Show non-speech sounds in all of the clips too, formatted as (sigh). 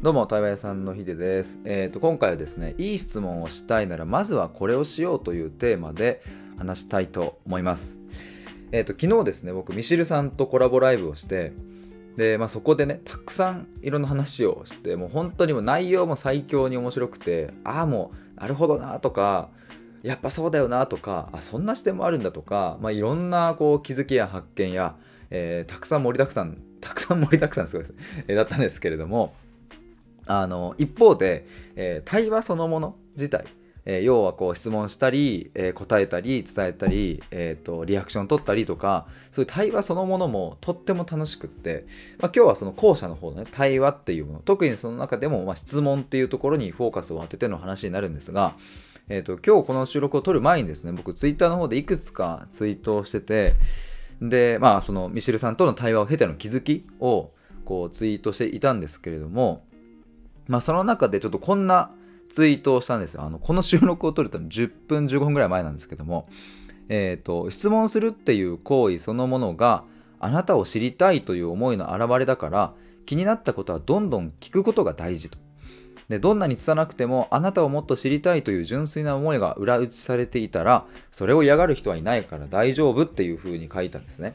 どうも、対話屋さんのヒデです。えっ、ー、と、今回はですね、いい質問をしたいなら、まずはこれをしようというテーマで話したいと思います。えっ、ー、と、昨日ですね、僕、ミシルさんとコラボライブをして、で、まあ、そこでね、たくさんいろんな話をして、もう本当にも内容も最強に面白くて、ああ、もう、なるほどなとか、やっぱそうだよなとか、あ、そんな視点もあるんだとか、まあ、いろんなこう気づきや発見や、えー、たくさん盛りだくさん、たくさん盛りだくさんすごいです、え、だったんですけれども、あの一方で、えー、対話そのもの自体、えー、要はこう質問したり、えー、答えたり伝えたり、えーと、リアクション取ったりとかそういう対話そのものもとっても楽しくって、まあ、今日はその後者の方のね対話っていうもの特にその中でも、まあ、質問っていうところにフォーカスを当てての話になるんですが、えーと、今日この収録を撮る前にですね僕ツイッターの方でいくつかツイートをしててでまあそのミシルさんとの対話を経ての気づきをこうツイートしていたんですけれどもまあ、その中でちょっとこんなツイートをしたんですよ。あのこの収録を撮ると10分15分ぐらい前なんですけども、えっ、ー、と、質問するっていう行為そのものがあなたを知りたいという思いの表れだから気になったことはどんどん聞くことが大事と。でどんなに拙くてもあなたをもっと知りたいという純粋な思いが裏打ちされていたらそれを嫌がる人はいないから大丈夫っていうふうに書いたんですね。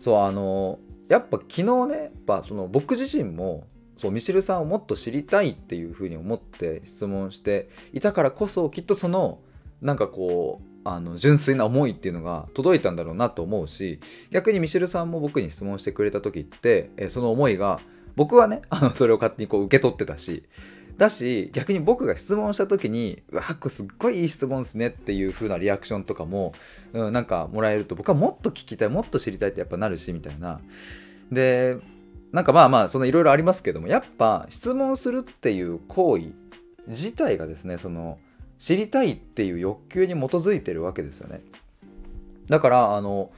そうあのやっぱ昨日ねやっぱその僕自身もそうミシルさんをもっと知りたいっていうふうに思って質問していたからこそきっとそのなんかこうあの純粋な思いっていうのが届いたんだろうなと思うし逆にミシルさんも僕に質問してくれた時ってえその思いが僕はね (laughs) あのそれを勝手にこう受け取ってたしだし逆に僕が質問した時に「うわこれすっごいいい質問ですね」っていう風なリアクションとかも、うん、なんかもらえると僕はもっと聞きたいもっと知りたいってやっぱなるしみたいな。でなんかまあまあそのいろいろありますけどもやっぱ質問するっていう行為自体がですねその知りたいっていう欲求に基づいてるわけですよね。だからあの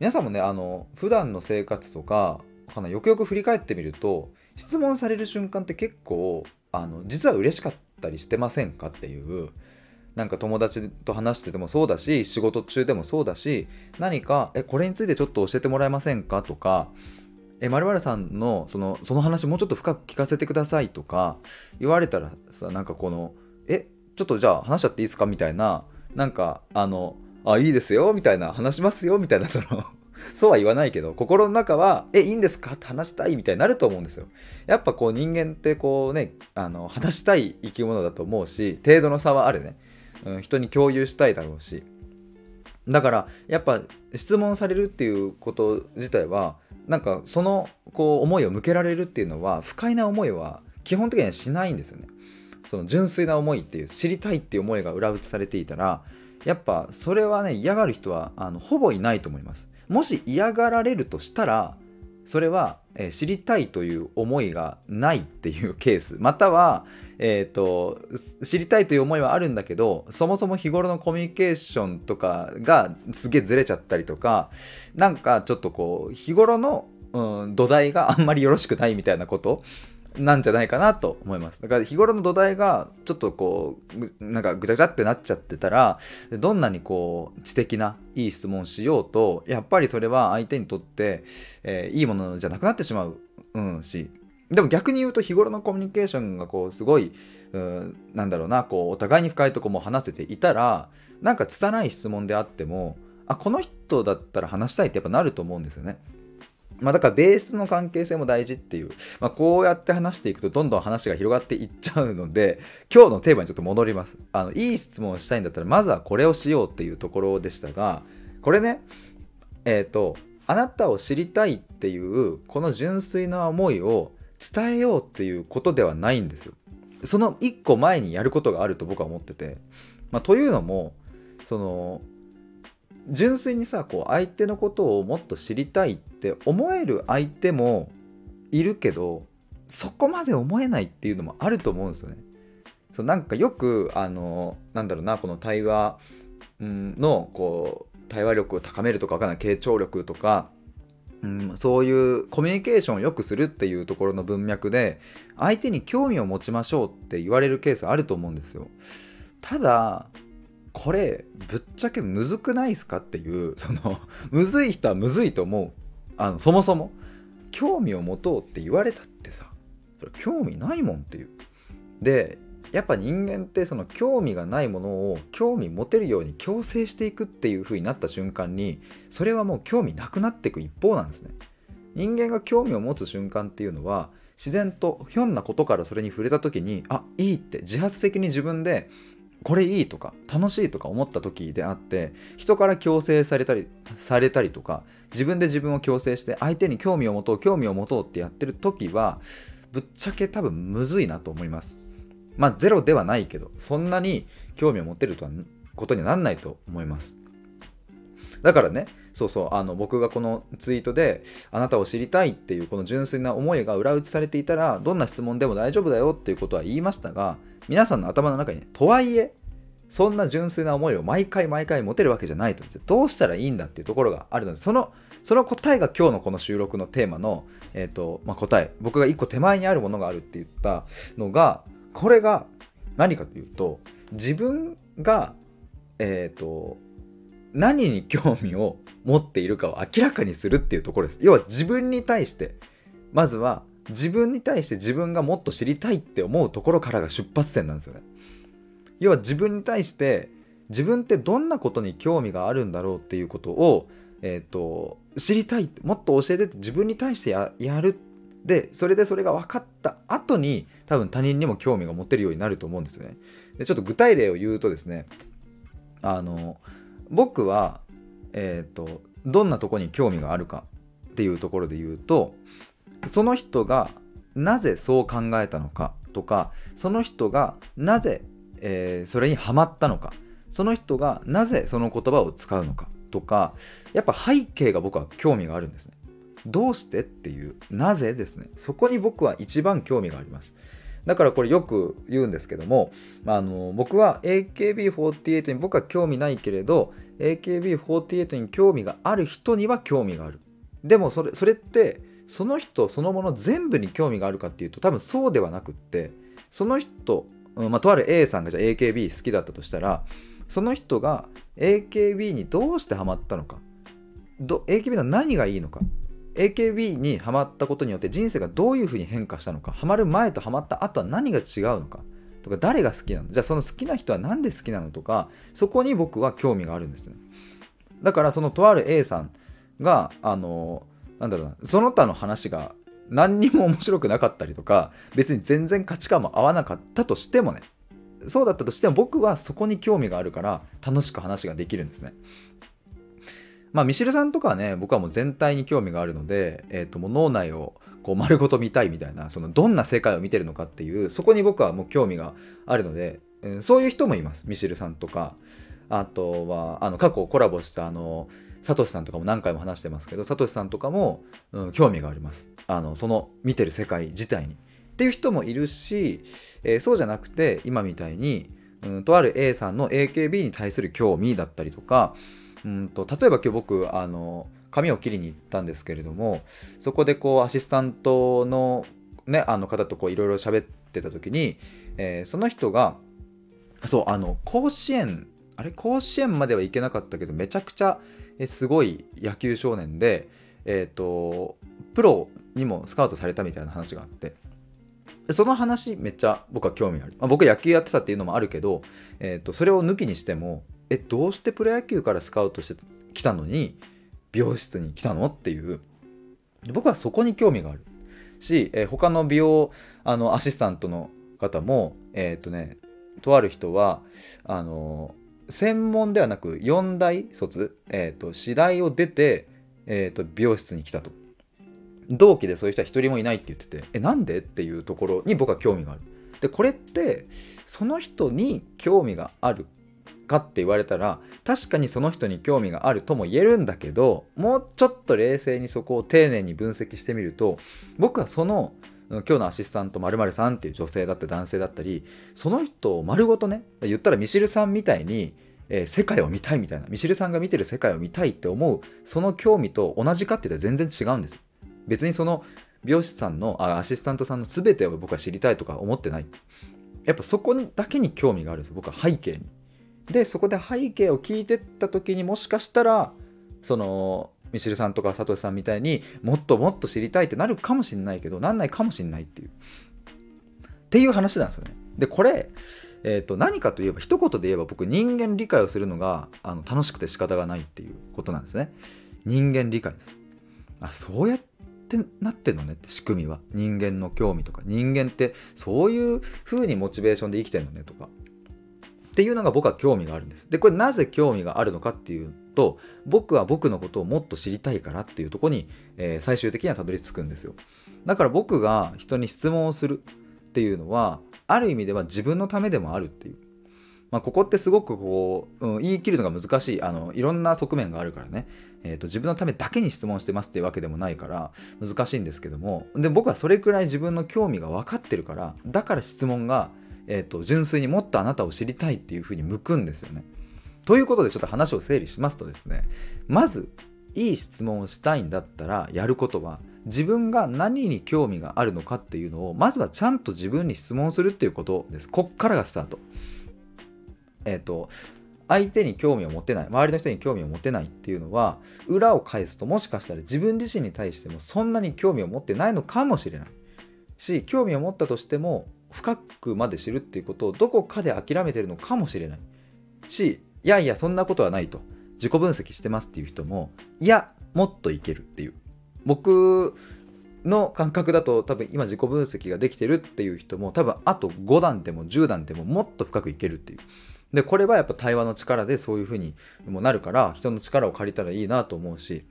皆さんもねあの普段の生活とかかなよくよく振り返ってみると質問される瞬間って結構あの実は嬉しかったりしてませんかっていうなんか友達と話しててもそうだし仕事中でもそうだし何かえこれについてちょっと教えてもらえませんかとかえ〇〇さんのそのその話もうちょっと深く聞かせてくださいとか言われたらさなんかこのえちょっとじゃあ話しちゃっていいですかみたいななんかあのあいいですよみたいな話しますよみたいなその (laughs) そうは言わないけど心の中はえいいんですかって話したいみたいになると思うんですよ。やっぱこう人間ってこうねあの話したい生き物だと思うし程度の差はあるね、うん、人に共有したいだろうし。だからやっぱ質問されるっていうこと自体はなんかそのこう思いを向けられるっていうのは不快な思いは基本的にはしないんですよね。その純粋な思いっていう知りたいっていう思いが裏打ちされていたらやっぱそれはね嫌がる人はあのほぼいないと思います。もし嫌がられるとしたらそれは、えー、知りたいという思いがないっていうケース。または、えーと、知りたいという思いはあるんだけどそもそも日頃のコミュニケーションとかがすげえずれちゃったりとかなんかちょっとこう日頃の、うん、土台があんまりよろしくないみたいなことなんじゃないかなと思います。だから日頃の土台がちょっとこう、なんかぐちゃぐちゃってなっちゃってたら、どんなにこう知的ないい質問しようと、やっぱりそれは相手にとって、えー、いいものじゃなくなってしまう、うん、し、でも逆に言うと日頃のコミュニケーションがこうすごい、うん、なんだろうな、こうお互いに深いとこも話せていたら、なんか拙い質問であっても、あ、この人だったら話したいってやっぱなると思うんですよね。まあ、だからベースの関係性も大事っていう、まあ、こうやって話していくとどんどん話が広がっていっちゃうので今日のテーマにちょっと戻ります。あのいい質問をしたいんだったらまずはこれをしようっていうところでしたがこれねえっ、ー、とあなたを知りたいっていうこの純粋な思いを伝えようっていうことではないんですよ。その一個前にやることがあると僕は思ってて、まあ、というのもその純粋にさこう相手のことをもっと知りたいって思える相手もいるけどそこまで思えないっていうのもあると思うんですよね。そうなんかよくあのなんだろうなこの対話のこう対話力を高めるとかわかんない傾聴力とか、うん、そういうコミュニケーションを良くするっていうところの文脈で相手に興味を持ちましょうって言われるケースあると思うんですよ。ただこれぶっちゃけむずくないですかっていうその (laughs) むずい人はむずいと思う。あのそもそも。興味を持とうって言われたってさそれ興味ないもんっていう。でやっぱ人間ってその興味がないものを興味持てるように強制していくっていう風になった瞬間にそれはもう興味なくなっていく一方なんですね。人間が興味を持つ瞬間っていうのは自然とひょんなことからそれに触れた時にあいいって自発的に自分でこれいいとか楽しいとか思った時であって人から強制されたりされたりとか自分で自分を強制して相手に興味を持とう興味を持とうってやってる時はぶっちゃけ多分むずいなと思います。まあゼロではないけどそんなに興味を持てるとはことにはなんないと思います。だからねそうそうあの僕がこのツイートであなたを知りたいっていうこの純粋な思いが裏打ちされていたらどんな質問でも大丈夫だよっていうことは言いましたが皆さんの頭の中に、ね、とはいえそんな純粋な思いを毎回毎回持てるわけじゃないとどうしたらいいんだっていうところがあるのでそのその答えが今日のこの収録のテーマの、えーとまあ、答え僕が一個手前にあるものがあるって言ったのがこれが何かというと自分がえっ、ー、と何に興味を持っているかを明らかにするっていうところです。要は自分に対してまずは自分に対して自分がもっと知りたいって思うところからが出発点なんですよね。要は自分に対して自分ってどんなことに興味があるんだろうっていうことを、えーと、知りたいもっと教えてって自分に対してやる。でそれでそれが分かった後に多分他人にも興味が持てるようになると思うんですよね。でちょっと具体例を言うとですねあの僕はえっ、ー、とどんなとこに興味があるかっていうところで言うとその人がなぜそう考えたのかとかその人がなぜえー、それにはまったのかその人がなぜその言葉を使うのかとかやっぱ背景が僕は興味があるんですね。どうしてっていうなぜですね。そこに僕は一番興味があります。だからこれよく言うんですけどもあの僕は AKB48 に僕は興味ないけれど AKB48 に興味がある人には興味がある。でもそれそれってその人そのもの全部に興味があるかっていうと多分そうではなくってその人うんまあ、とある A さんがじゃあ AKB 好きだったとしたらその人が AKB にどうしてハマったのか AKB の何がいいのか AKB にハマったことによって人生がどういうふうに変化したのかハマる前とハマった後は何が違うのかとか誰が好きなのじゃあその好きな人は何で好きなのとかそこに僕は興味があるんですね。だからそのとある A さんがあのなんだろうなその他の話が何にも面白くなかったりとか別に全然価値観も合わなかったとしてもねそうだったとしても僕はそこに興味があるから楽しく話ができるんですね。まあミシルさんとかはね僕はもう全体に興味があるので、えー、ともう脳内をこう丸ごと見たいみたいなそのどんな世界を見てるのかっていうそこに僕はもう興味があるので、えー、そういう人もいますミシルさんとか。あとはあの過去コラボしたあのサトシさんとかも何回も話してますけどサトシさんとかも、うん、興味があります。あのその見てる世界自体に。っていう人もいるし、えー、そうじゃなくて今みたいに、うん、とある A さんの AKB に対する興味だったりとか、うんと、例えば今日僕あの髪を切りに行ったんですけれどもそこでこうアシスタントの,、ね、あの方といろいろ喋ってた時に、えー、その人がそうあの甲子園あれ甲子園までは行けなかったけどめちゃくちゃすごい野球少年で、え、ー、とプロにもスカウトされたみたいな話があってその話めっちゃ僕は興味ある、まあ、僕野球やってたっていうのもあるけど、えー、とそれを抜きにしてもえどうしてプロ野球からスカウトしてきたのに美容室に来たの？っていう。僕はそこに興味がある。し、え、他の美容あのアシスタントの方もえっ、とねとある人はあの専門ではなく4大卒、えーと、私大を出て、えーと、美容室に来たと。同期でそういう人は一人もいないって言っててえなんで？っていうところに僕は興味がある。でこれってその人に興味があるかって言われたら確かにその人に興味があるとも言えるんだけどもうちょっと冷静にそこを丁寧に分析してみると僕はその今日のアシスタント〇〇さんっていう女性だった男性だったりその人を丸ごとね言ったらミシルさんみたいに、えー、世界を見たいみたいなミシルさんが見てる世界を見たいって思うその興味と同じかって言ったら全然違うんです別にその美容師さんのあアシスタントさんの全てを僕は知りたいとか思ってない。やっぱそこだけに興味があるんです僕は背景に。でそこで背景を聞いてった時にもしかしたらそのミシルさんとかサトシさんみたいにもっともっと知りたいってなるかもしれないけどなんないかもしれないっていう。っていう話なんですよね。でこれえー、と何かといえば一言で言えば僕人間理解をするのがあの楽しくて仕方がないっていうことなんですね。人間理解です。あそうやってなってんのねって仕組みは。人間の興味とか。人間ってそういう風にモチベーションで生きてんのねとか。っていうのが僕は興味があるんです。でこれなぜ興味があるのかっていうと僕は僕のことをもっと知りたいからっていうとこに、えー、最終的にはたどり着くんですよ。だから僕が人に質問をするっていうのはある意味では自分のためでもあるっていう。まあ、ここってすごくこう、うん、言い切るのが難しい。あのいろんな側面があるからね、えーと、自分のためだけに質問してますっていうわけでもないから難しいんですけども。で僕はそれくらい自分の興味が分かってるからだから質問が、えーと、純粋にもっとあなたを知りたいっていうふうに向くんですよね。ということでちょっと話を整理しますとですねまずいい質問をしたいんだったらやることは自分が何に興味があるのかっていうのをまずはちゃんと自分に質問するっていうことです。こっからがスタート。えっ、ー、と相手に興味を持てない周りの人に興味を持てないっていうのは裏を返すともしかしたら自分自身に対してもそんなに興味を持ってないのかもしれない。し興味を持ったとしても深くまで知るっていうことをどこかで諦めてるのかもしれない。しいやいやそんなことはないと。自己分析してますっていう人もいやもっといけるっていう。僕の感覚だと多分今自己分析ができてるっていう人も多分あと5段でも10段でももっと深くいけるっていう。でこれはやっぱ対話の力でそういう風にもなるから人の力を借りたらいいなと思うし。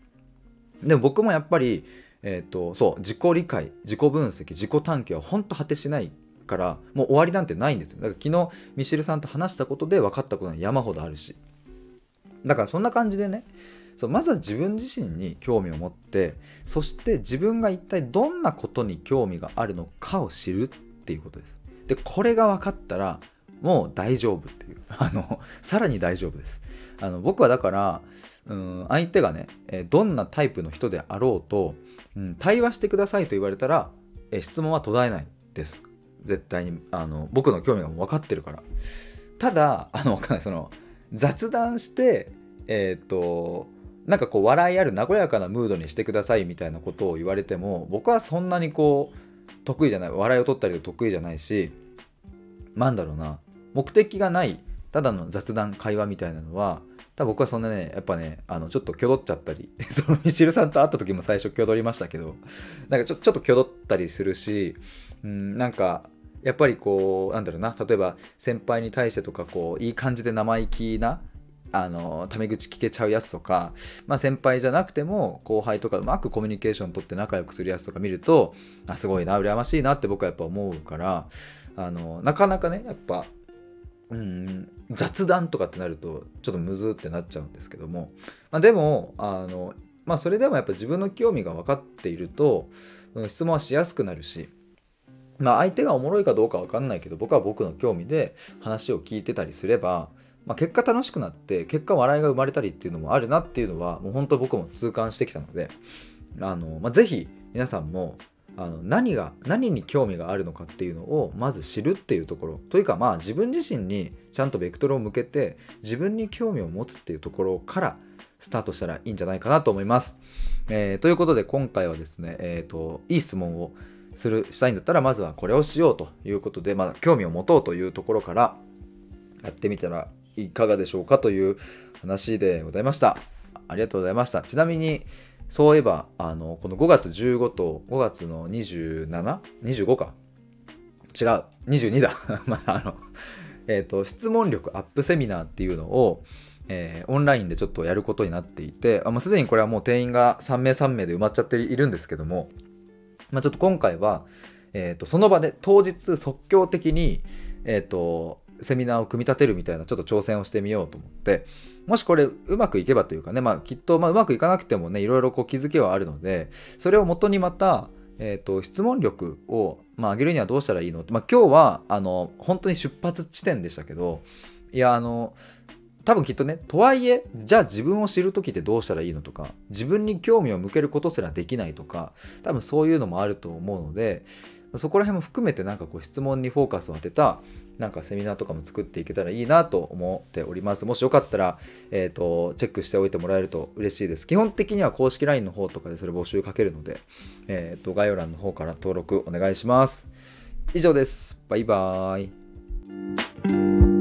でも僕もやっぱり、えーと、そう自己理解自己分析自己探求は本当果てしないからもう終わりなんてないんですよ。だから昨日ミシルさんと話したことで分かったことは山ほどあるし。だからそんな感じでねそうまずは自分自身に興味を持ってそして自分が一体どんなことに興味があるのかを知るっていうことです。でこれが分かったらもう大丈夫っていう。(laughs) あのさらに大丈夫です。あの僕はだからうん相手がねどんなタイプの人であろうと、うん、対話してくださいと言われたら質問は途絶えないです。絶対にあの僕の興味が分かってるから。ただあの分かんない。その雑談してえっ、ー、となんかこう笑いある和やかなムードにしてくださいみたいなことを言われても僕はそんなにこう得意じゃない。笑いを取ったり得意じゃないしなんだろうな。目的がないただの雑談会話みたいなのは多分僕はそんなねやっぱねあのちょっと挙動っちゃったり (laughs) そのミチルさんと会った時も最初挙動りましたけどなんかちょちょっと挙動ったりするしうんなんかやっぱりこうなんだろうな例えば先輩に対してとかこういい感じで生意気なあのタメ口聞けちゃうやつとか、まあ、先輩じゃなくても後輩とかうまくコミュニケーション取って仲良くするやつとか見るとあすごいな羨ましいなって僕はやっぱ思うからあのなかなかねやっぱうん雑談とかってなるとちょっとむずってなっちゃうんですけども、まあ、でもあの、まあ、それでもやっぱ自分の興味が分かっていると、うん、質問はしやすくなるしまあ相手がおもろいかどうか分かんないけど僕は僕の興味で話を聞いてたりすればまあ、結果楽しくなって結果笑いが生まれたりっていうのもあるなっていうのはもう本当僕も痛感してきたのであの、まあ、ぜひ皆さんもあの何が何に興味があるのかっていうのをまず知るっていうところというかまあ自分自身にちゃんとベクトルを向けて自分に興味を持つっていうところからスタートしたらいいんじゃないかなと思います。えー、ということで今回はですね、えーと、いい質問をするしたいんだったらまずはこれをしようということで、まあ、興味を持とうというところからやってみたらいかがでしょうかという話でございました。ありがとうございました。ちなみに、そういえば、あの、この5月15と5月の 27?25 か。違う。22だ。(laughs) まあ、あの、えっ、ー、と、質問力アップセミナーっていうのを、えー、オンラインでちょっとやることになっていて、あもうすでにこれはもう定員が3名3名で埋まっちゃっているんですけども、まあ、ちょっと今回は、えーと、その場で当日即興的に、えーとセミナーを組み立てるみたいなちょっと挑戦をしてみようと思ってもしこれうまくいけばというかね、まあ、きっとまあうまくいかなくてもねいろいろこう気づきはあるのでそれをもとにまた、えーと、質問力を、まあ、上げるにはどうしたらいいのって、まあ、今日はあの本当に出発地点でしたけどいやあの多分きっとねとはいえじゃあ自分を知る時ってどうしたらいいのとか自分に興味を向けることすらできないとか多分そういうのもあると思うのでそこら辺も含めてなんかこう質問にフォーカスを当てたなんかセミナーとかも作っていけたらいいなと思っております。もしよかったら、えーと、チェックしておいてもらえると嬉しいです。基本的には公式 LINE の方とかでそれ募集かけるので、えーと概要欄の方から登録お願いします。以上です。バイバーイ。